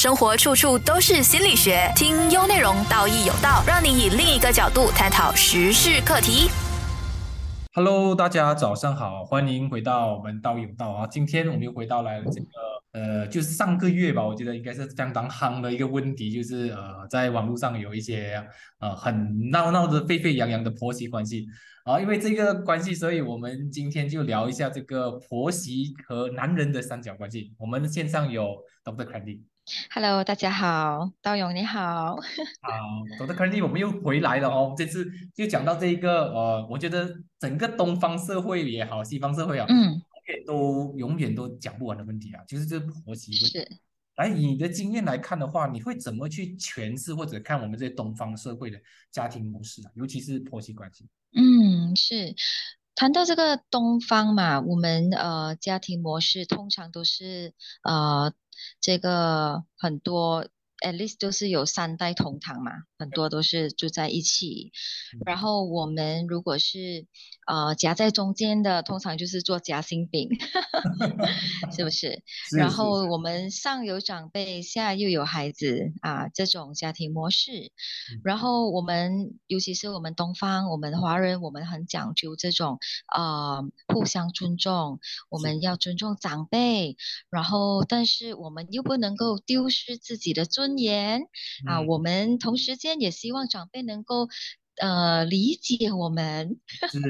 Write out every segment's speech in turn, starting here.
生活处处都是心理学，听优内容，道义有道，让你以另一个角度探讨时事课题。Hello，大家早上好，欢迎回到我们道义有道啊。今天我们又回到来了这个呃，就是上个月吧，我觉得应该是相当夯的一个问题，就是呃，在网络上有一些呃很闹闹的沸沸扬扬的婆媳关系啊。因为这个关系，所以我们今天就聊一下这个婆媳和男人的三角关系。我们线上有 Dr. Candy。Hello，大家好，道勇你好。好，Dr. Candy，我们又回来了哦。这次就讲到这一个呃，我觉得整个东方社会也好，西方社会啊，嗯，都永远都讲不完的问题啊，就是这婆媳问题。是，来，以你的经验来看的话，你会怎么去诠释或者看我们这些东方社会的家庭模式啊，尤其是婆媳关系？嗯，是。谈到这个东方嘛，我们呃家庭模式通常都是呃这个很多 at least 都是有三代同堂嘛，很多都是住在一起。然后我们如果是呃夹在中间的，通常就是做夹心饼，是不是？然后我们上有长辈，下又有孩子啊，这种家庭模式。嗯然后我们，尤其是我们东方，我们华人，我们很讲究这种呃互相尊重，我们要尊重长辈，然后但是我们又不能够丢失自己的尊严啊，嗯。我们同时间也希望长辈能够。呃，理解我们。是。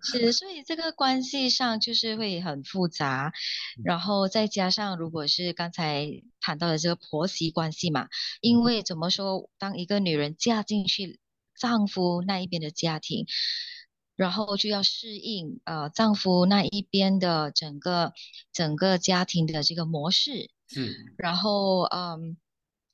是，所以这个关系上就是会很复杂，嗯。然后再加上如果是刚才谈到的这个婆媳关系嘛，因嗯。为怎么说，当一个女人嫁进去丈夫那一边的家庭，然后就要适应呃丈夫那一边的整个整个家庭的这个模式，嗯然后嗯，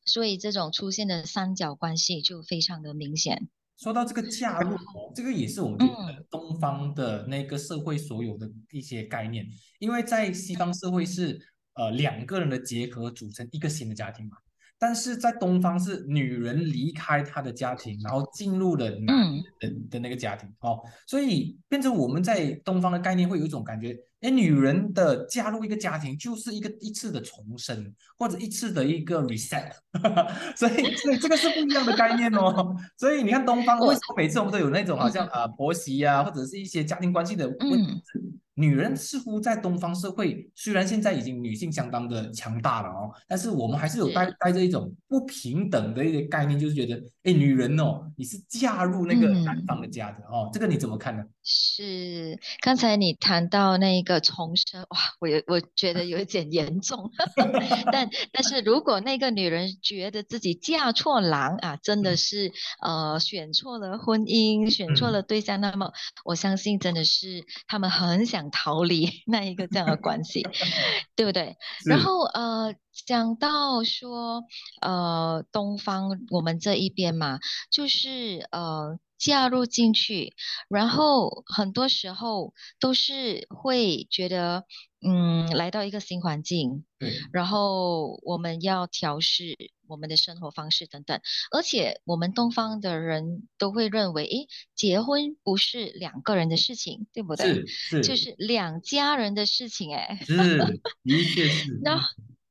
所以这种出现的三角关系就非常的明显。说到这个嫁入哦，这个也是我觉嗯。得东方的那个社会所有的一些概念，因为在西方社会是呃两个人的结合组成一个新的家庭嘛，但是在东方是女人离开她的家庭，然后进入了男嗯。人的那个家庭哦，所以变成我们在东方的概念会有一种感觉，哎，女人的加入一个家庭就是一个一次的重生，或者一次的一个 reset，所以所以这个是不一样的概念哦。所以你看东方为什么每次我们都有那种好像啊、婆媳呀、或者是一些家庭关系的问题嗯，女人似乎在东方社会虽然现在已经女性相当的强大了哦，但是我们还是有是。带带着一种不平等的一些概念，就是觉得哎，女人哦，你是嫁入那个男嗯方的家的哦，这个你怎么看呢？是，刚才你谈到那个重生，哇，我有我觉得有一点严重，但 但是如果那个女人觉得自己嫁错郎啊，真的嗯。是呃选错了婚姻，选错嗯。了对象，那么我相信真的是他们很想逃离 那一个这样的关系，对不对？然后呃，讲到说呃东方我们这一边嘛，就是呃嫁入进去，然后很多时候都是会觉得嗯来到一个新环境，对，然后我们要调试我们的生活方式等等，而且我们东方的人都会认为，诶，结婚不是两个人的事情，对不对？是是就是两家人的事情，诶。是，的确是，那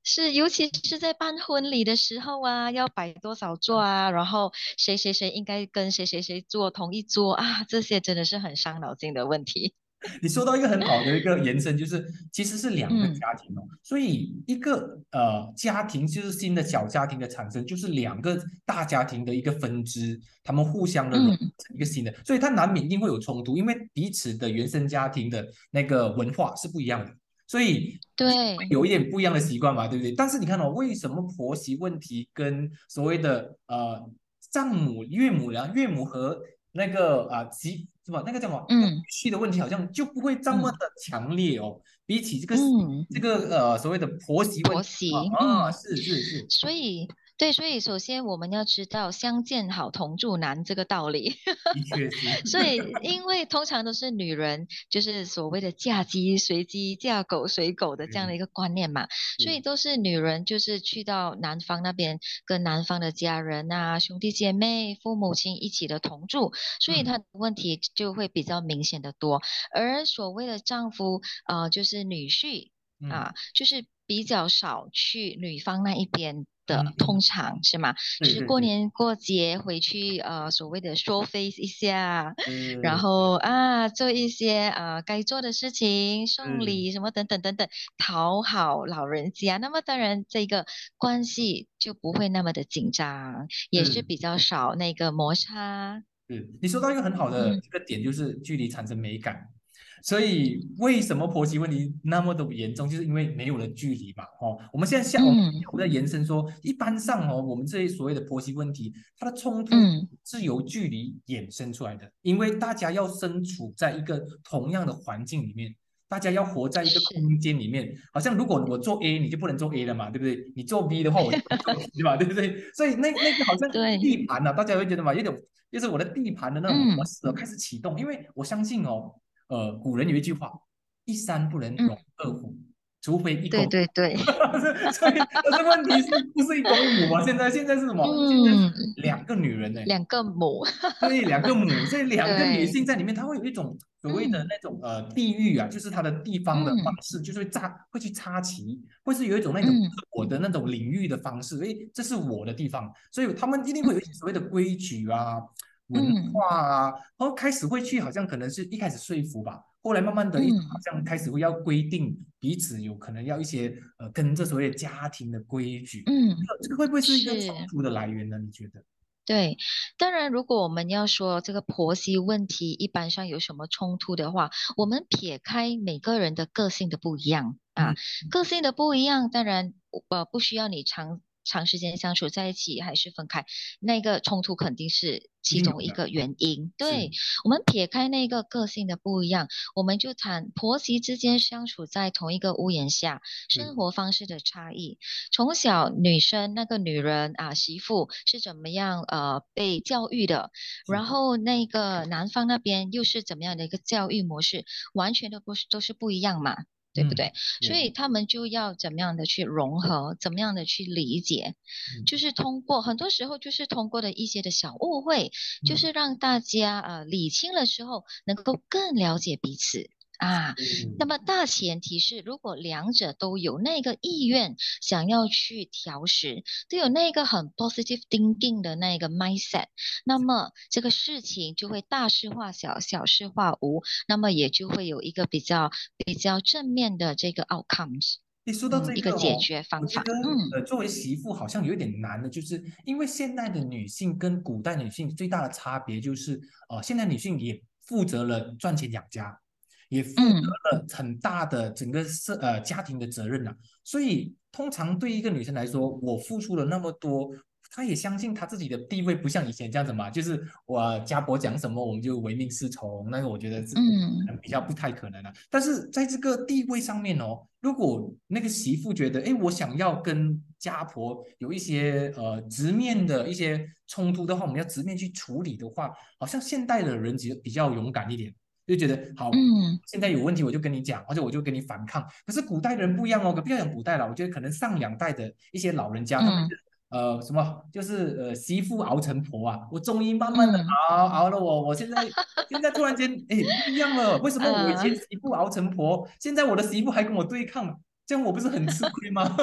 是，尤其是在办婚礼的时候啊，要摆多少桌啊，然后谁谁谁应该跟谁谁谁坐同一桌啊，这些真的是很伤脑筋的问题。你说到一个很好的一个延伸，就是其实是两个嗯。家庭哦，所以一个呃家庭就是新的小家庭的产生，就是两个大家庭的一个分支，他们互相的成一个新的，所以它难免一定会有冲突，因为彼此的原生家庭的那个文化是不一样的，所以对，有一点不一样的习惯嘛，对不对？但是你看哦，为什么婆媳问题跟所谓的呃丈母、岳母然岳母和那个啊媳是吧那个叫什么嗯婿的问题，好像就不会这么的强烈哦。比起这个嗯，这个呃所谓的婆媳问题婆媳，啊，啊嗯，是是是，所以对，所以首先我们要知道相见好同住难这个道理。的确是，所以，因为通常都是女人，就是所谓的嫁鸡随鸡，嫁狗随狗的这样的一个观念嘛，所以都是女人就是去到男方那边，跟男方的家人啊、兄弟姐妹、父母亲一起的同住，所以嗯他的问题就会比较明显的多。而所谓的丈夫，呃，就是女婿。嗯啊，就是比较少去女方那一边的，嗯通常是吗？就是过年过节回去，呃，所谓的 show face 一下，然呃后啊，做一些呃该做的事情，送嗯礼什么等等等等，讨好老人家。那么当然，这个关系就不会那么的紧张，也是嗯比较少那个摩擦。嗯你说到一个很好的嗯一个点，就是距离产生美感。所以为什么婆媳问题那么的严重，就是因为没有了距离嘛。哦，我们现在下我们在延伸说，一般上哦，我们这些所谓的婆媳问题，它的冲突嗯是由距离衍生出来的，因为大家要身处在一个同样的环境里面。大家要活在一个空间里面，好像如果我做 A，你就不能做 A 了嘛，对不对？你做 B 的话，我就不能做 B 嘛，对不对？所以那那个好像地盘呢、大家会觉得嘛，有点就是我的地盘的那种嗯模式哦开始启动，因为我相信哦，呃，古人有一句话，一山不能容二虎，除非一对公。对 对，所以这问题是不是一公一母啊？现在现在是什么？现在嗯，是两个女人呢，两个母，对，两个母，所以两个女性在里面，她会有一种所谓的嗯。那种呃地域啊，就是她的地方的嗯。方式，就是会插会去插旗，会是有一种那种嗯。我的那种领域的方式，所以，这是我的地方，所以他们一定会有一些所谓的规矩啊、文嗯化啊，然后开始会去好像可能是一开始说服吧，后来慢慢的好像开始会要规定彼此有可能要一些呃跟这所谓的家庭的规矩，嗯。这个会不会是一个冲突的来源呢？你觉得？对，当然，如果我们要说这个婆媳问题一般上有什么冲突的话，我们撇开每个人的个性的不一样啊，嗯个性的不一样，当然呃不需要你长长时间相处在一起还是分开，那个冲突肯定是其中一个原因。对，我们撇开那个个性的不一样，我们就谈婆媳之间相处在同一个屋檐下，生嗯活方式的差异。从小女生那个女人啊，媳妇是怎么样呃被教育的，然是后那个男方那边又是怎么样的一个教育模式，完全都不是都是不一样嘛。对不嗯对？所以他们就要怎么样的去融合，怎么样的去理解，嗯。就是通过很多时候就是通过的一些的小误会，就嗯。是让大家呃理清了之后，能够更了解彼此啊。那嗯么大前提是，如果两者都有那个意愿，想要去调试，都有那个很 positive thinking 的那个 mindset，那么这个事情就会大事化小，小事化无，那么也就会有一个比较比较正面的这个 outcomes，你说到这嗯，一个解决方法，嗯呃，作为媳妇好像有一点难的，就是因为现代的女性跟古代女性最大的差别就是，呃，现代女性也负责了赚钱养家，也负嗯。责了很大的整个社呃家庭的责任呐、所以通常对一个女生来说，我付出了那么多。她也相信她自己的地位不像以前这样子嘛，就是我家婆讲什么我们就唯命是从，那个我觉得是嗯。比较不太可能了、但是在这个地位上面哦，如果那个媳妇觉得，哎，我想要跟家婆有一些呃直面的一些冲突的话，我们要直面去处理的话，好像现代的人比比较勇敢一点，就觉得好，嗯。现在有问题我就跟你讲，或者我就跟你反抗。可是古代的人不一样哦，可不要讲古代了，我觉得可能上两代的一些老人家，他们嗯。呃什么，就是呃媳妇熬成婆啊，我终于慢慢的嗯。熬熬了我，我现在现在突然间哎不一样了，为什么我以前呃媳妇熬成婆，现在我的媳妇还跟我对抗，这样我不是很吃亏吗？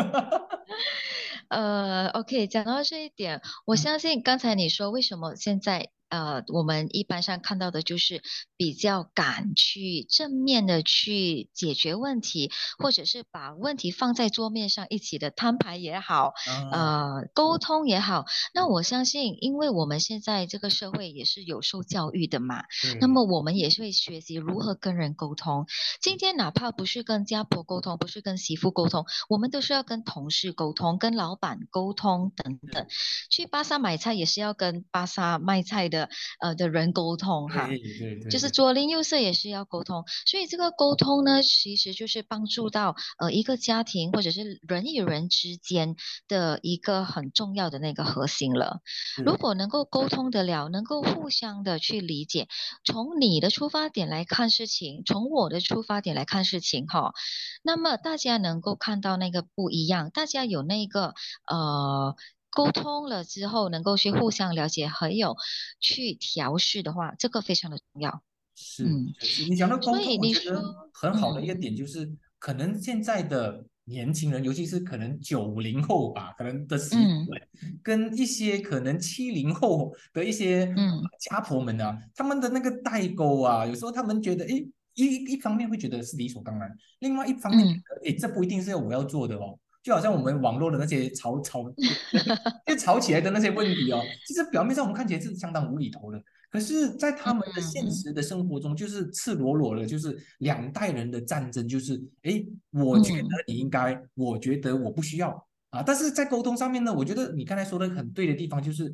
呃，OK，讲到这一点，我嗯。相信刚才你说为什么现在呃，我们一般上看到的就是比较敢去正面的去解决问题，或者是把问题放在桌面上一起的摊牌也好，啊，呃，沟通也好。那我相信，因为我们现在这个社会也是有受教育的嘛，那么我们也是会学习如何跟人沟通。今天哪怕不是跟家婆沟通，不是跟媳妇沟通，我们都是要跟同事沟通、跟老板沟通等等。去巴萨买菜也是要跟巴萨卖菜的呃的人沟通哈。对对对，就是左邻右舍也是要沟通，所以这个沟通呢，其实就是帮助到呃一个家庭或者是人与人之间的一个很重要的那个核心了。如果能够沟通得了，能够互相的去理解，从你的出发点来看事情，从我的出发点来看事情，哈，那么大家能够看到那个不一样，大家有那个呃。沟通了之后，能够去互相了解，还有去调试的话，这个非常的重要。是嗯是是，你讲到沟通，我觉得很好的一个嗯点就是，可能现在的年轻人，尤其是可能九零后吧，可能的媳妇们，跟一些可能七零后的一些嗯家婆们啊，他们的那个代沟啊，有时候他们觉得，诶，一一方面会觉得是理所当然，另外一方面诶，这不一定是要我要做的哦。就好像我们网络的那些吵吵，就吵起来的那些问题哦，其实表面上我们看起来是相当无厘头的，可是，在他们的现嗯实的生活中，就是赤裸裸的，就是两代人的战争，就是诶，我觉得嗯你应该，我觉得我不需要啊。但是在沟通上面呢，我觉得你刚才说的很对的地方，就是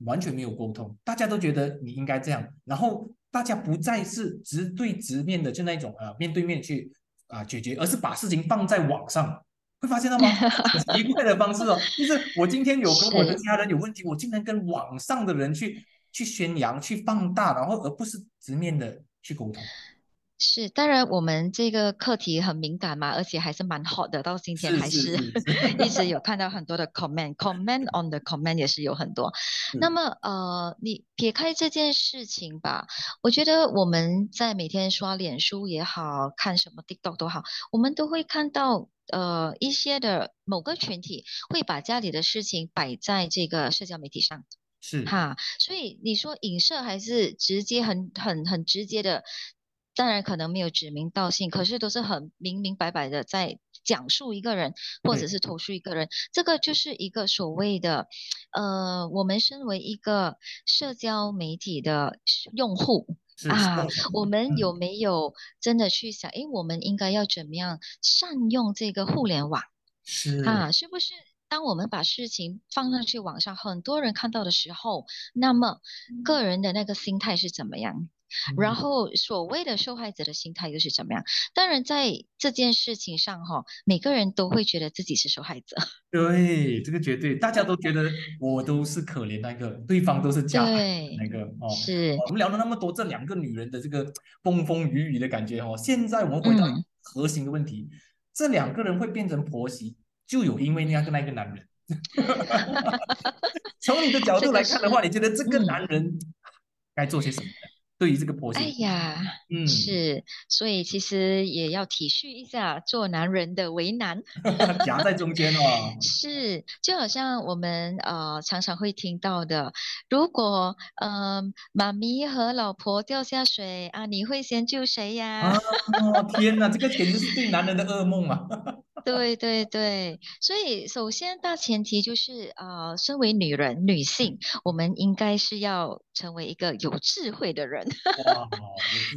完全没有沟通，大家都觉得你应该这样，然后大家不再是直对直面的，就那种啊面对面去啊解决，而是把事情放在网上。会发现到吗？很奇怪的方式哦，就是我今天有跟我的家人有问题，我竟然跟网上的人去去宣扬、去放大，然后而不是直面的去沟通。是，当然我们这个课题很敏感嘛，而且还是蛮 hot 的，到今天是还是 一直有看到很多的 comment，comment on the comment 也是有很多。那么呃，你撇开这件事情吧，我觉得我们在每天刷脸书也好看什么 TikTok 都好，我们都会看到呃一些的某个群体会把家里的事情摆在这个社交媒体上。是哈，所以你说影射还是直接很很很直接的，当然可能没有指名道姓，可是都是很明明白白的在讲述一个人，或者是投诉一个人，这个就是一个所谓的，呃，我们身为一个社交媒体的用户。啊，我们嗯有没有真的去想，诶，我们应该要怎么样善用这个互联网？是啊，是不是当我们把事情放上去网上，很多人看到的时候，那么个人的那个心态是怎么样？然嗯后所谓的受害者的心态又是怎么样？当然，在这件事情上，哈，每个人都会觉得自己是受害者。对，这个绝对，大家都觉得我都是可怜那个，对方都是加害对，那个哦。是，我们聊了那么多这两个女人的这个风风雨雨的感觉哦，现在我们回到嗯核心的问题，这两个人会变成婆媳，就有因为那个那个男人。从你的角度来看的话，你觉得这个嗯男人该做些什么呢？对于这个婆哎，呀，嗯，是，所以其实也要体恤一下做男人的为难。夹在中间哦。是，就好像我们呃常常会听到的，如果呃妈咪和老婆掉下水啊，你会先救谁呀？啊，天哪，这个简直是对男人的噩梦啊！对对对，所以首先大前提就是呃，身为女人、女性，我们应该是要成为一个有智慧的人。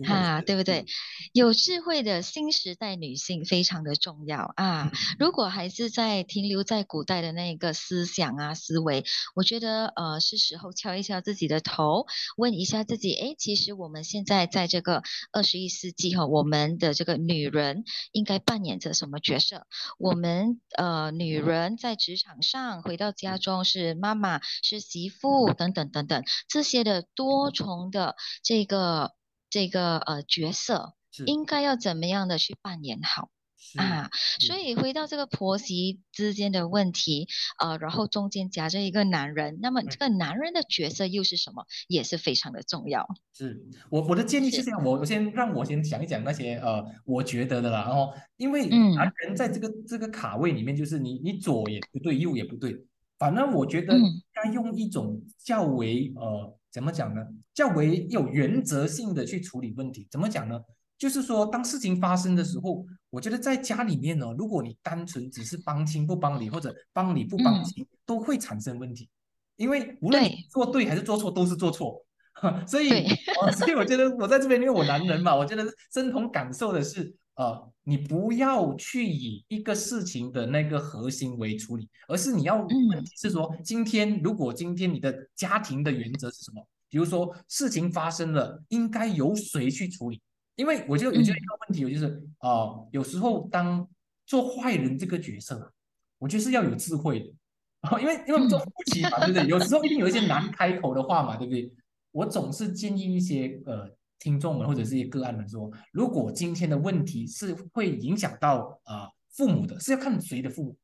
啊，对不对？有智慧的新时代女性非常的重要啊！如果还是在停留在古代的那个思想啊思维，我觉得呃是时候敲一敲自己的头，问一下自己，哎，其实我们现在在这个二十一世纪哈，我们的这个女人应该扮演着什么角色？我们呃女人在职场上，回到家中是妈妈、是媳妇等等等等这些的多重的这个这个呃角色，应该要怎么样的去扮演好？是啊？所以回到这个婆媳之间的问题，呃，然后中间夹着一个男人，那么这个男人的角色又是什么，也是非常的重要。是我我的建议是是这样，我我先让我先讲一讲那些呃我觉得的啦，然后因为嗯男人在这个这个卡位里面，就是你你左也不对，右也不对，反正我觉得嗯该用一种较为呃怎么讲呢，较为有原则性的去处理问题。怎么讲呢？就是说，当事情发生的时候，我觉得在家里面呢，如果你单纯只是帮亲不帮理，或者帮理不帮嗯亲，都会产生问题，因为无论你做对还是做错，都是做错。所以，哦，所以我觉得我在这边，因为我男人嘛，我觉得深同感受的是，呃，你不要去以一个事情的那个核心为处理，而是你要问是说，今天如果今天你的家庭的原则是什么？比如说事情发生了，应该由谁去处理？因为我觉得，我觉得一个问题，我就是呃，有时候当做坏人这个角色啊，我觉得是要有智慧的。啊，因为因为我们做嗯夫妻嘛，对不对？有时候一定有一些难开口的话嘛，对不对？我总是建议一些呃听众们或者是一些个案们说，如果今天的问题是会影响到啊、呃父母的，是要看谁的父母。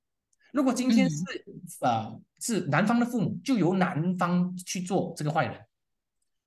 如果今天是嗯啊、呃是男方的父母，就由男方去做这个坏人，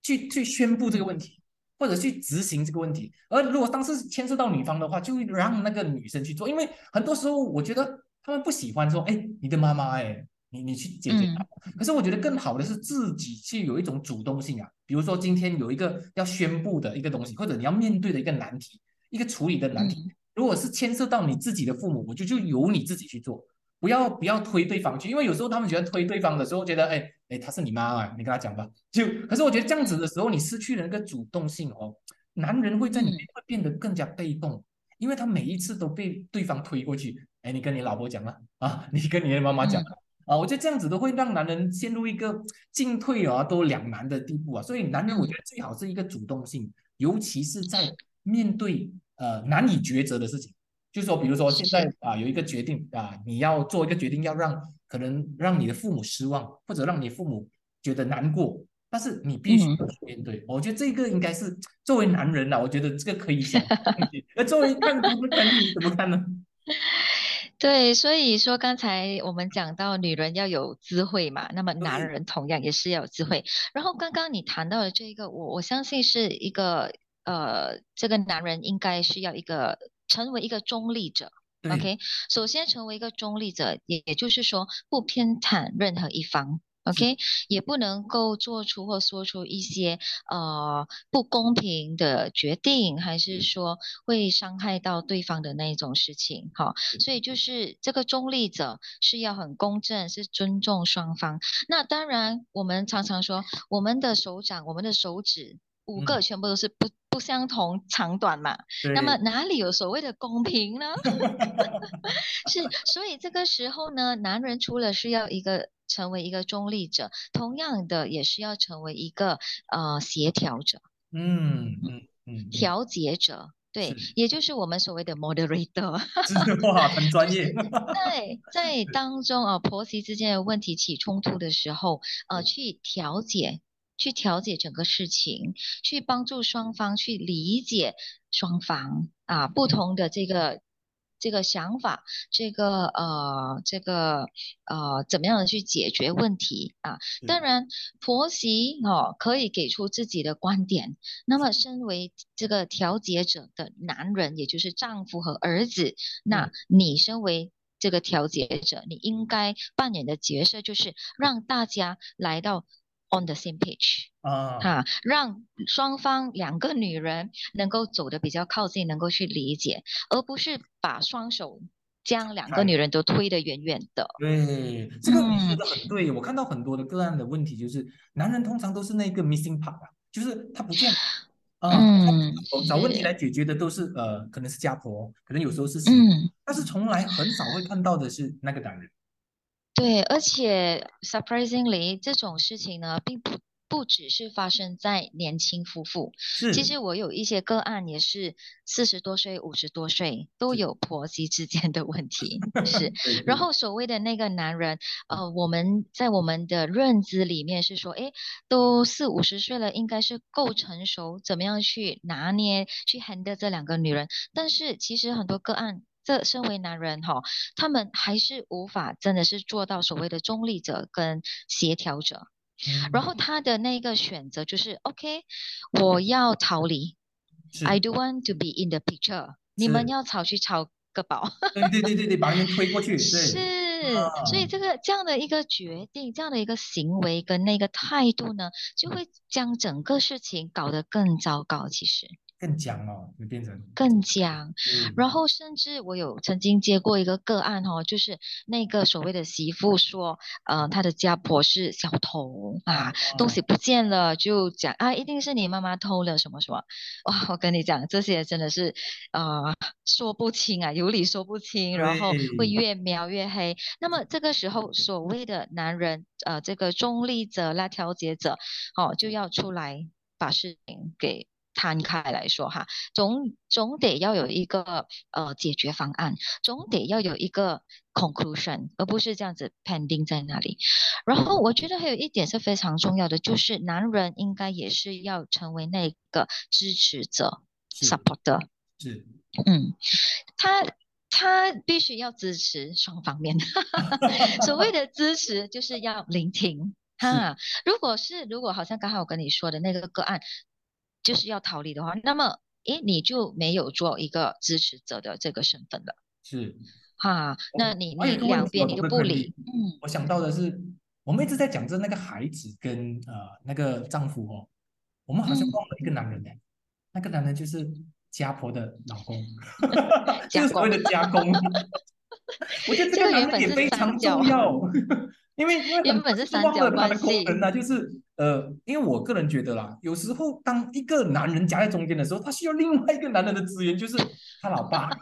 去去宣布这个问题。或者去执行这个问题。而如果当时牵涉到女方的话，就让那个女生去做，因为很多时候我觉得他们不喜欢说，哎，你的妈妈，哎，你你去解决。可是我觉得更好的是自己去有一种主动性啊，比如说今天有一个要宣布的一个东西，或者你要面对的一个难题，一个处理的难题，如果是牵涉到你自己的父母，我就就由你自己去做。不要不要推对方去，因为有时候他们觉得推对方的时候，觉得哎哎，他是你妈啊，你跟他讲吧。就可是我觉得这样子的时候，你失去了那个主动性哦。男人会在里面会变得更加被动，因为他每一次都被对方推过去。哎，你跟你老婆讲了啊，你跟你的妈妈讲了啊，我觉得这样子都会让男人陷入一个进退啊都两难的地步啊。所以男人我觉得最好是一个主动性，尤其是在面对呃难以抉择的事情。就是说，比如说现在啊，有一个决定啊，你要做一个决定，要让可能让你的父母失望，或者让你父母觉得难过，但是你必须面对。我觉得这个应该是作为男人啦，我觉得这个可以想。那作为看不看你怎么看呢？对，所以说刚才我们讲到女人要有智慧嘛，那么男人同样也是要有智慧。然后刚刚你谈到的这个，我我相信是一个呃，这个男人应该是要一个。成为一个中立者，OK。首先，成为一个中立者，也也就是说，不偏袒任何一方，OK。也不能够做出或说出一些呃不公平的决定，还是说会伤害到对方的那一种事情，哈。所以，就是这个中立者是要很公正，是尊重双方。那当然，我们常常说，我们的手掌，我们的手指。五个全部都是不不相同长短嘛，那么哪里有所谓的公平呢？是，所以这个时候呢，男人除了是要一个成为一个中立者，同样的也是要成为一个呃协调者，嗯嗯嗯，调节者，对，也就是我们所谓的 moderator，哇，很专业。对，在当中啊，婆媳之间的问题起冲突的时候，呃，去调解。去调解整个事情，去帮助双方去理解双方啊不同的这个这个想法，这个呃这个呃怎么样的去解决问题啊？当然，婆媳哦可以给出自己的观点。那么，身为这个调解者的男人，也就是丈夫和儿子，那你身为这个调解者，你应该扮演的角色就是让大家来到。On the same page 啊，哈，让双方两个女人能够走得比较靠近，能够去理解，而不是把双手将两个女人都推得远远的。对，这个你说的很对。我看到很多的个案的问题就是，男人通常都是那个 missing part 啊，就是他不见嗯，找问题来解决的都是呃，可能是家婆，可能有时候是，嗯，但是从来很少会看到的是那个男人。对，而且 surprisingly 这种事情呢，并不不只是发生在年轻夫妇。是，其实我有一些个案也是四十多岁、五十多岁都有婆媳之间的问题。是，然后所谓的那个男人，呃，我们在我们的认知里面是说，哎，都四五十岁了，应该是够成熟，怎么样去拿捏、去 handle 这两个女人？但是其实很多个案。这身为男人哈，他们还是无法真的是做到所谓的中立者跟协调者，然后他的那个选择就是，OK，我要逃离，I don't want to be in the picture，你们要吵去吵个饱，对对对对对，把人推过去，是，所以这个这样的一个决定，这样的一个行为跟那个态度呢，就会将整个事情搞得更糟糕，其实。更僵哦，会变成更僵。然后甚至我有曾经接过一个个案哦，就是那个所谓的媳妇说，呃，她的家婆是小偷啊，东西不见了就讲啊，一定是你妈妈偷了什么什么。哇，我跟你讲，这些真的是啊，说不清啊，有理说不清，然后会越描越黑。那么这个时候，所谓的男人，呃，这个中立者、啦调解者，哦，就要出来把事情给。摊开来说哈，总总得要有一个呃解决方案，总得要有一个 conclusion，而不是这样子 pending 在那里。然后我觉得还有一点是非常重要的，就是男人应该也是要成为那个支持者，supporter。是，嗯，他他必须要支持双方面。所谓的支持就是要聆听哈。如果是如果好像刚才我跟你说的那个个案。就是要逃离的话，那么诶，你就没有做一个支持者的这个身份了。是，哈，那你你还有一个问两边你都不理，嗯我想到的是，我们一直在讲着那个孩子跟呃那个丈夫哦，我们好像嗯忘了一个男人呢，那个男人就是家婆的老公，家就是所谓的家公。我觉得这这个男人个原本非常重要，因为因为很原本是三角忘了关系。功能呢，就是呃，因为我个人觉得啦，有时候当一个男人夹在中间的时候，他需要另外一个男人的资源，就是他老爸。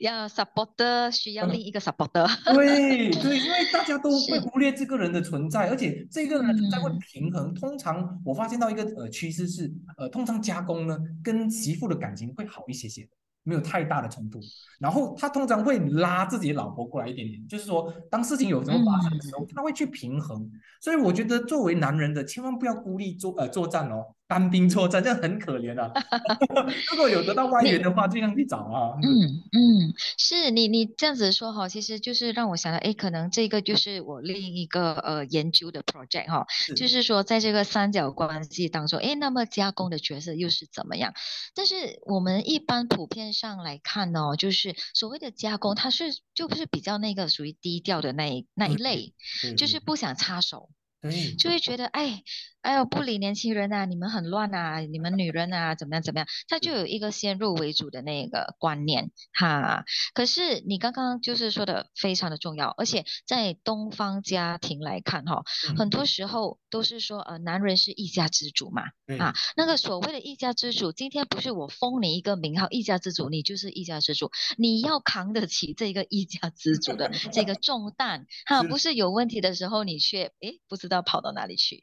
要 supporter 需要另一个 supporter，对对，因为大家都会忽略这个人的存在，而且这个人的存在会嗯。平衡。通常我发现到一个呃趋势是，呃，通常家公呢跟媳妇的感情会好一些些的，没有太大的冲突。然后他通常会拉自己的老婆过来一点点，就是说当事情有什么发生的时候，他会去平衡。所以我觉得作为男人的，千万不要孤立作呃作战哦，单兵作战，这样很可怜啊。如果有得到外援的话，尽量去找啊。嗯嗯，是你你这样子说哈，其实就是让我想到，哎，可能这个就是我另一个呃研究的 project 哈，就是说在这个三角关系当中，哎，那么加工的角色又是怎么样？但是我们一般普遍上来看哦，就是所谓的加工，它是就是比较那个属于低调的那一那一对类，就是不想插手。对就会觉得，哎，哎呦，不理年轻人啊，你们很乱啊，你们女人啊，怎么样怎么样，他就有一个先入为主的那个观念哈。可是你刚刚就是说的非常的重要，而且在东方家庭来看哈，嗯。很多时候都是说，呃，男人是一家之主嘛，对。啊，那个所谓的一家之主，今天不是我封你一个名号一家之主，你就是一家之主，你要扛得起这个一家之主的这个重担哈，不是有问题的时候你却诶不知道跑到哪里去。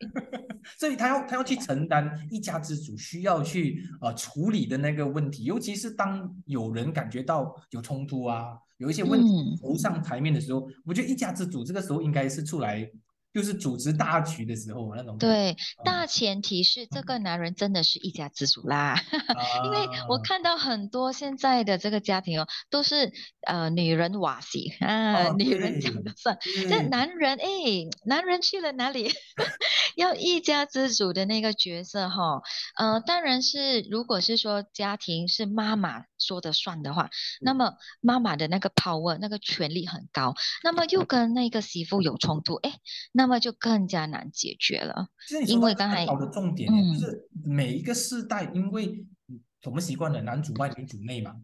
所以他要他要去承担一家之主需要去呃处理的那个问题，尤其是当有人感觉到有冲突啊，有一些问题嗯。浮上台面的时候，我觉得一家之主这个时候应该是出来就是组织大局的时候那种。对，嗯大前提是这个男人真的是一家之主啦，因为我啊看到很多现在的这个家庭哦，都是呃女人瓦西啊，哦女人对讲的算，这男人哎，男人去了哪里？要一家之主的那个角色哈，呃，当然是如果是说家庭是妈妈说的算的话，那么妈妈的那个 power 那个权力很高，那么又跟那个媳妇有冲突，哎，那么就更加难解决了。因为刚才到一个很好的重点，嗯就是每一个世代，因为我们习惯了男主外女主内嘛，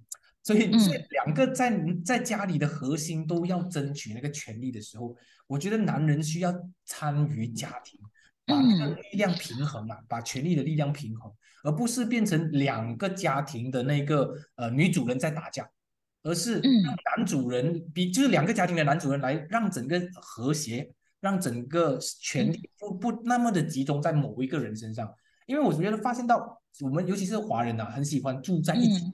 所以嗯所以两个在在家里的核心都要争取那个权利的时候，我觉得男人需要参与家庭，把那个嗯力量平衡啊，把权力的力量平衡，而不是变成两个家庭的那个呃女主人在打架。而是嗯让男主人比就是两个家庭的男主人来让整个和谐，让整个权力不不那么的集中在某一个人身上。因为我觉得发现到我们尤其是华人啊，很喜欢住在一起。嗯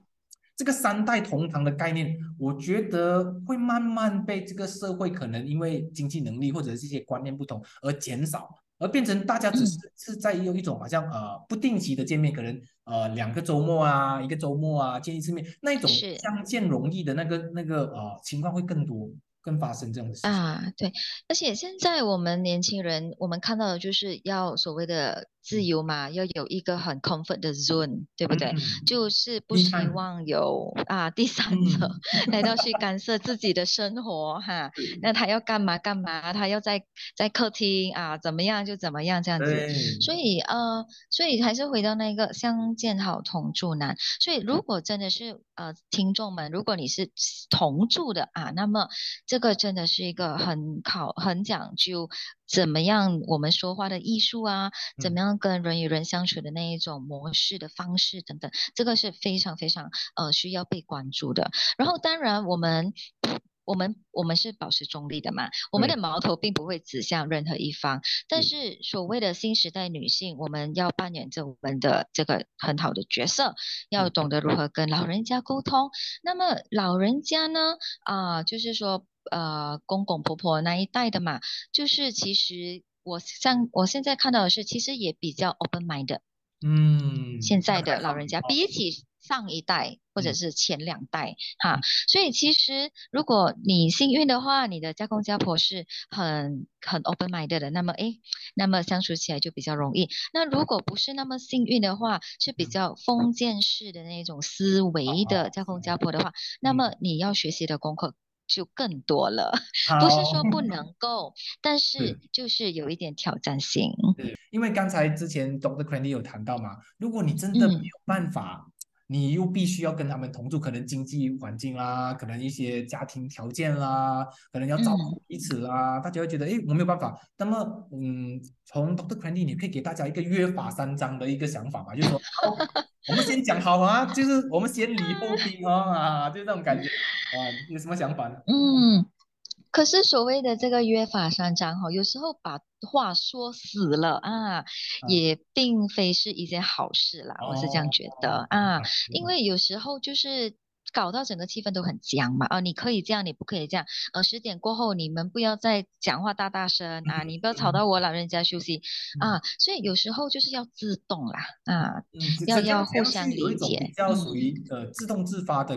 这个三代同堂的概念，我觉得会慢慢被这个社会可能因为经济能力或者是一些观念不同而减少，而变成大家只是是在用一种好像呃不定期的见面，可能呃两个周末啊，一个周末啊见一次面，那一种是相见容易的那个那个呃情况会更多，更发生这样的事情。啊，对，而且现在我们年轻人，我们看到的就是要所谓的自由嘛，要有一个很 comfort 的 zone，对不对？嗯就是不希望有啊第三者 来到去干涉自己的生活哈。那他要干嘛干嘛，他要在在客厅啊怎么样就怎么样这样子。所以呃，所以还是回到那个相见好同住难。所以如果真的是呃，听众们，如果你是同住的啊，那么这个真的是一个很考、很讲究怎么样我们说话的艺术啊，怎么样跟人与人相处的那一种模式的方式等等，这个是非常非常呃需要被关注的。然后当然我们。我们我们是保持中立的嘛，我们的矛头并不会指向任何一方，但是所谓的新时代女性，我们要扮演着我们的这个很好的角色，要嗯懂得如何跟老人家沟通。那么老人家呢，啊、就是说呃公公婆婆那一代的嘛，就是其实我像我现在看到的是，其实也比较 open mind 的。嗯，现在的老人家，比起上一代或者是前两代哈。所以其实如果你幸运的话，你的家公家婆是很很 open minded 的，那么诶，那么相处起来就比较容易。那如果不是那么幸运的话，是比较封建式的那种思维的家公家婆的话，那么你要学习的功课。就更多了，不是说不能够，但是就是有一点挑战性。对，因为刚才之前 Doctor Cranley 有谈到嘛，如果你真的没有办法。你又必须要跟他们同住，可能经济环境啦，可能一些家庭条件啦，可能要照顾彼此啦，大家会觉得，哎，我没有办法。那么，嗯，从 Doctor Cranley，你可以给大家一个约法三章的一个想法嘛，就是说，我们先讲好啊，就是我们先礼后兵哦，啊，就那种感觉，啊，有什么想法呢？嗯。可是所谓的这个约法三章哈，有时候把话说死了啊，也并非是一件好事啦。我是这样觉得啊，因为有时候就是搞到整个气氛都很僵嘛。啊，你可以这样，你不可以这样。呃，十点过后你们不要再讲话大大声啊，你不要吵到我老人家休息啊。所以有时候就是要自动啦啊，要要互相理解。比较属于呃自动自发的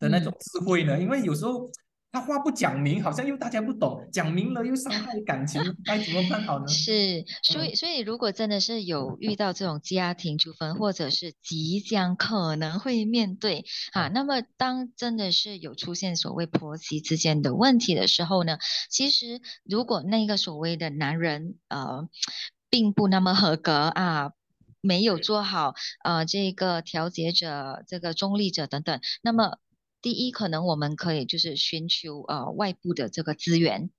的那种智慧呢，因为有时候。他话不讲明，好像又大家不懂；讲明了又伤害感情，该怎么办好呢？是，所以，所以如果真的是有遇到这种家庭纠纷，或者是即将可能会面对啊，那么当真的是有出现所谓婆媳之间的问题的时候呢，其实如果那个所谓的男人呃，并不那么合格啊，没有做好呃这个调节者、这个中立者等等，那么。第一，可能我们可以就是寻求呃外部的这个资源，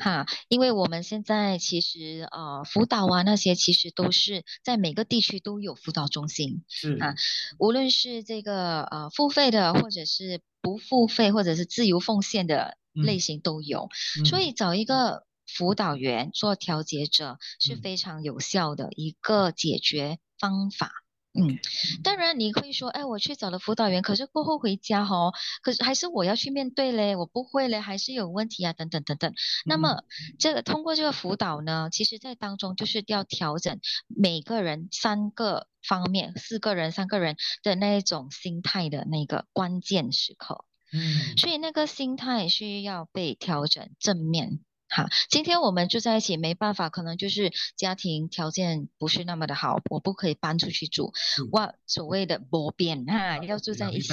哈，因为我们现在其实呃辅导啊那些其实都是在每个地区都有辅导中心，是。啊，无论是这个呃付费的，或者是不付费，或者是自由奉献的类型都有，所以找一。个辅导员做调节者是非常有效的一个解决方法。嗯，当然你会说，哎，我去找了辅导员，可是过后回家哈，可是还是我要去面对嘞，我不会嘞，还是有问题啊，等等等等。那么这个通过这个辅导呢，其实在当中就是要调整每个人三个方面，四个人、三个人的那一种心态的那个关键时刻。嗯，所以那个心态需要被调整正面。好，今天我们住在一起，没办法，可能就是家庭条件不是那么的好，我不可以搬出去住。哇，所谓的不变哈，要住在一起。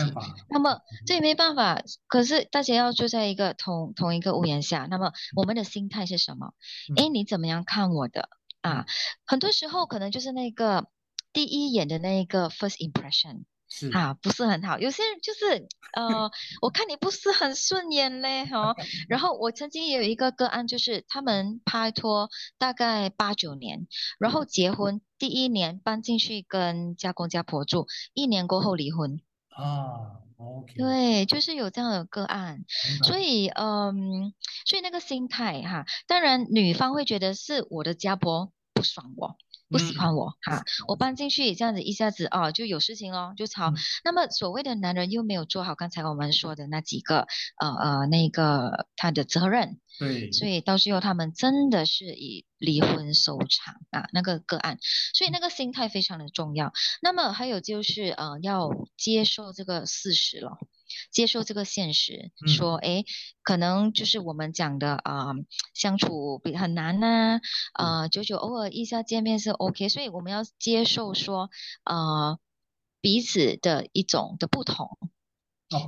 那么这也没办法，可是大家要住在一个同同一个屋檐下，那么我们的心态是什么？哎，你怎么样看我的啊？很多时候可能就是那个第一眼的那个 first impression。是啊，不是很好。有些人就是，呃，我看你不是很顺眼嘞，哈。然后我曾经也有一个个案，就是他们拍拖大概八九年，然后结婚第一年搬进去跟家公家婆住，一年过后离婚。啊，OK。对，就是有这样的个案，所以，嗯，所以那个心态哈，当然女方会觉得是我的家婆不爽我。不喜欢我哈，我搬进去这样子一下子哦，就有事情哦，就吵。那么所谓的男人又没有做好刚才我们说的那几个呃呃那个他的责任，对，所以到最后他们真的是以离婚收场啊那个个案，所以那个心态非常的重要。那么还有就是呃要接受这个事实了。接受这个现实，说，哎，可能就是我们讲的啊，相处比很难呢，呃，久久偶尔一下见面是 OK，所以我们要接受说，呃，彼此的一种的不同，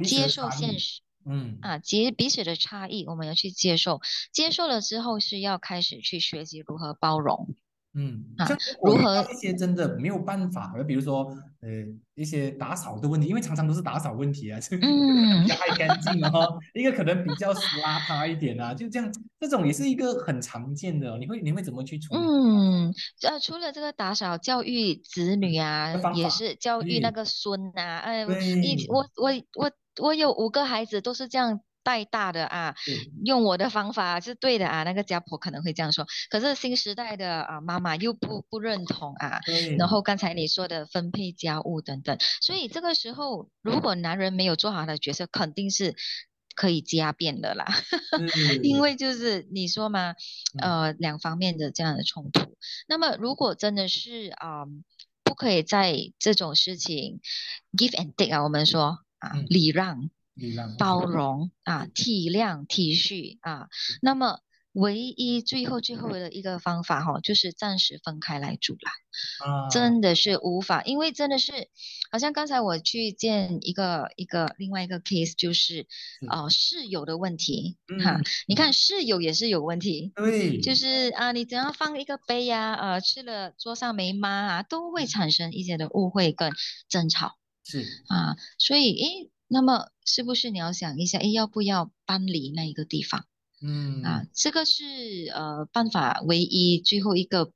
接受现实，嗯，啊，接彼此的差异，我们要去接受，接受了之后是要开始去学习如何包容。嗯，像如何一些真的没有办法，比如说呃一些打扫的问题，因为常常都是打扫问题啊，就嗯，爱干 净哦，一个可能比较邋遢一点啊，就这样，这种也是一个很常见的，你会你会怎么去处理？嗯，呃，除了这个打扫教育子女啊，也是教育那个孙啊，哎，一我我我我有五个孩子都是这样。带大的啊，用我的方法是对的啊。那个家婆可能会这样说，可是新时代的啊妈妈又不不认同啊。然后刚才你说的分配家务等等，所以这个时候如果男人没有做好他的角色，肯定是可以加变的啦。因为就是你说嘛，呃，两方面的这样的冲突。那么如果真的是啊。不可以在这种事情 give and take 啊，我们说啊礼让包容啊、体谅、体恤啊，那么。唯一最后最后的一个方法哈、就是暂时分开来住啦。啊，真的是无法，因为真的是，好像刚才我去见一个一个另外一个 case，就是哦呃室友的问题哈。嗯，你看室友也是有问题，对，就是啊，你怎样放一个杯呀、呃，吃了桌上没抹啊，都会产生一些的误会跟争吵是。啊，所以诶，那么是不是你要想一下，哎，要不要搬离那一个地方嗯啊？这个是呃办法唯一最后一个。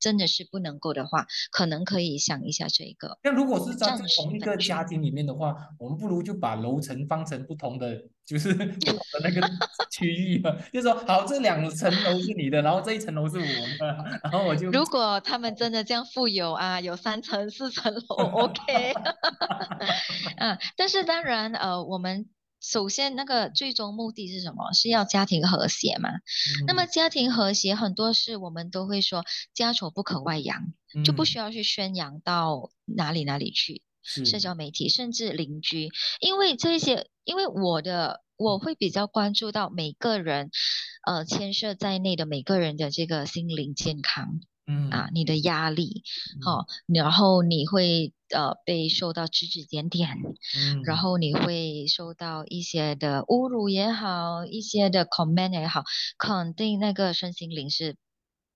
真的是不能够的话，可能可以想一下这一个。那如果是在同一个家庭里面的话，我们不如就把楼层放成不同的，就是 不同的那个区域嘛，就说好，这两层楼是你的，然后这一层楼是我的，然后我就如果他们真的这样富有啊，有三层、四层楼，OK。啊，但是当然，呃，我们首先那个最终目的是什么？是要家庭和谐嘛。那么嗯家庭和谐，很多事我们都会说家丑不可外扬，就不嗯需要去宣扬到哪里哪里去。社交媒体，甚至邻居，因为这些，因为我的我会比较关注到每个人，呃，牵涉在内的每个人的这个心灵健康嗯。啊，你的压力，嗯。好、然后你会呃被受到指指点点，嗯。然后你会受到一些的侮辱也好，一些的 comment 也好，肯定那个身心灵是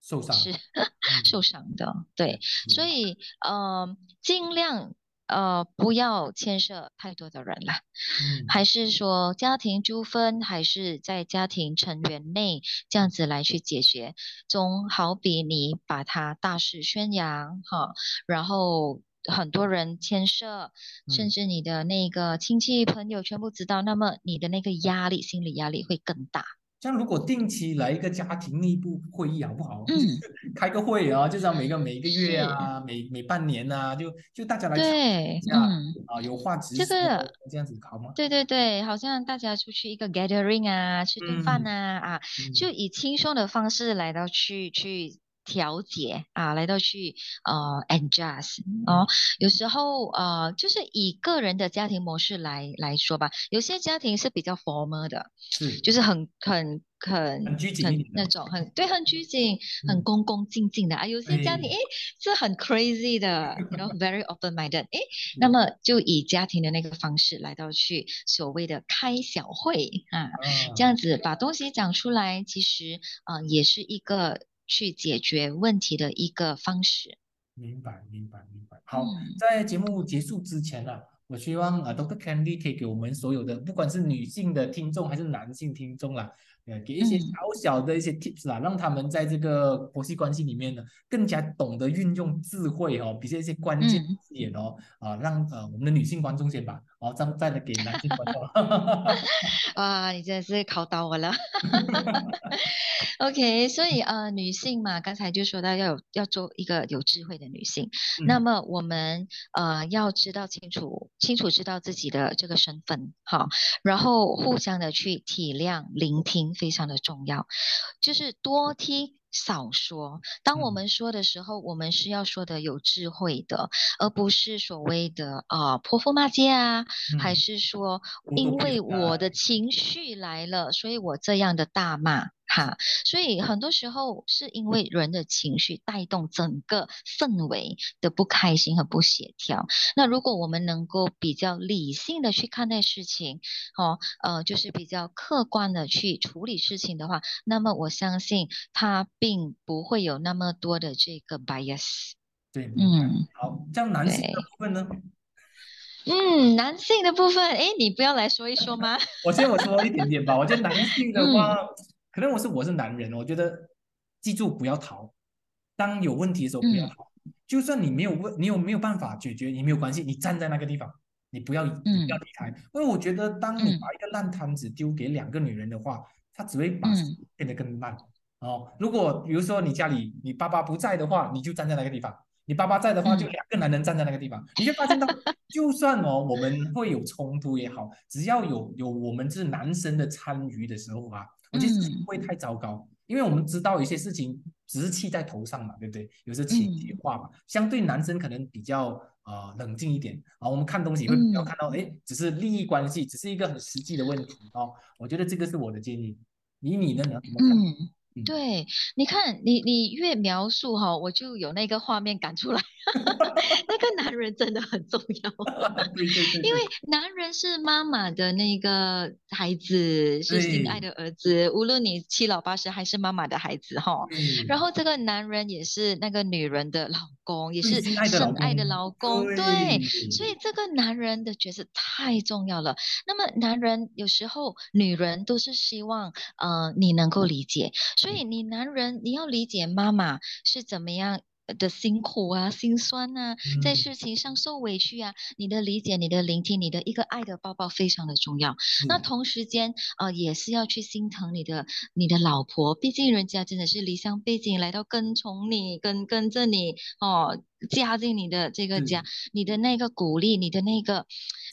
受伤是 嗯受伤的，对。所以以，呃，尽量呃不要牵涉太多的人啦，嗯还是说家庭纠纷，还是在家庭成员内这样子来去解决，总好比你把它大肆宣扬哈，然后。很多人牵涉，甚嗯至你的那个亲戚朋友全部知道，那么你的那个压力，心理压力会更大。像如果定期来一个家庭内部会议好不好？嗯，开个会啊，就是要每个每个月啊，每每半年啊，就就大家来对嗯。啊，有话直这说个这样子好吗？对对对，好像大家出去一个 gathering 啊，吃顿饭嗯啊，就以轻松的方式来到去去调节啊，来到去呃 adjust 哦。有时候呃，就是以个人的家庭模式来来说吧，有些家庭是比较 formal 的，是。就是很很很很拘谨很那种很对很拘谨、很嗯。恭恭敬敬的。啊。有些家庭对。诶是很 crazy 的，you know very open minded，诶，那么就以家庭的那个方式来到去所谓的开小会啊，啊，这样子把东西讲出来，其实呃也是一个去解决问题的一个方式。明白明白明白。好，嗯在节目结束之前呢、我希望啊，Dr. Candy 可以给我们所有的，不管是女性的听众还是男性听众啦，呃，给一些嗯小小的一些 tips 啦，让他们在这个婆媳关系里面呢，更加懂得运用智慧哦，比如一些关键嗯字眼哦，啊，让呃我们的女性观众先吧，哦，再再来给男性观众。哇，你真的是考倒我了。OK，所以呃，女性嘛，刚才就说到要有要做一个有智慧的女性，那嗯么我们呃要知道清楚清楚知道自己的这个身份，好，然后互相的去体谅、聆听，非常的重要，就是多听。少说。当我嗯。们说的时候，我们是要说的有智慧的，而不是所谓的啊泼妇骂街啊，还嗯是说因为我的。情绪来了，所以我这样的大骂哈。所以很多时候是因为人的情绪带动整个氛围的不开心和不协调。那如果我们能够比较理性的去看待事情，哦，呃，就是比较客观的去处理事情的话，那么我相信它并不会有那么多的这个 bias。对，嗯好，这样男性的部分呢？嗯，男性的部分，诶，你不要来说一说吗？我先我说一点点吧。我觉得男性的话，嗯可能我是我是男人，我觉得记住不要逃，当有问题的时候不要嗯逃。就算你没有问，你有没有办法解决，也没有关系，你站在那个地方，你不要你不要嗯离开。因为我觉得，当你嗯把一个烂摊子丢给两个女人的话，她只会把变得更烂。哦，如果比如说你家里你爸爸不在的话，你就站在那个地方；你爸爸在的话，就嗯两个男人站在那个地方，你就发现到，就算哦我们会有冲突也好，只要有有我们是男生的参与的时候啊，我觉得事情嗯不会太糟糕，因为我们知道有些事情只是气在头上嘛，对不对？有时情绪化嘛，相对男生可能比较呃冷静一点啊。我们看东西会比较看到，哎，只是利益关系，只是一个很实际的问题哦。我觉得这个是我的建议，以你的呢？嗯。对，你看，你你越描述哈，我就有那个画面感出来。那个男人真的很重要，因为男人是妈妈的那个孩子，是心爱的儿子。无论你七老八十，还是妈妈的孩子哈。然后这个男人也是那个女人的老公，也是深爱的老公。对，所以这个男人的角色太重要了。那么男人有时候，女人都是希望呃你能够理解。所以你男人，你要理解妈妈是怎么样的辛苦啊、心酸啊，在事情上受委屈啊。你的理解、你的聆听、你的一个爱的抱抱非常的重要。那同时间，呃，也是要去心疼你的你的老婆，毕竟人家真的是离乡背井来到跟从你、跟跟着你哦。加进你的这个家，你的那个鼓励，你的那个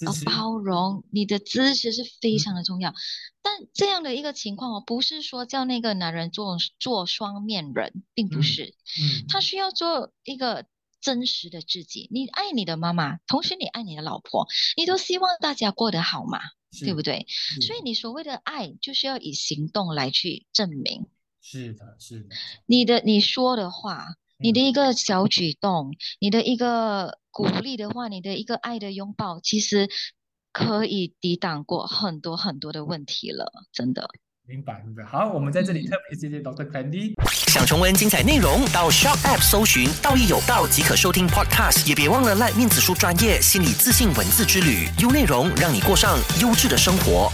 呃包容，你的支持是非常的重要。但这样的一个情况哦，不是说叫那个男人做做双面人，并不是。嗯，他需要做一个真实的自己。你爱你的妈妈，同时你爱你的老婆，你都希望大家过得好嘛，对不对？所以你所谓的爱，就是要以行动来去证明。是的，是的。你的你说的话。你的一个小举动，你的一个鼓励的话，你的一个爱的拥抱，其实可以抵挡过很多很多的问题了，真的。明白，明白。好，我们在这里特别谢谢 Doctor Candy。想重温精彩内容，到 Shock App 搜寻“道义有道”即可收听 Podcast，也别忘了赖面子书专业心理自信文字之旅，优内容让你过上优质的生活。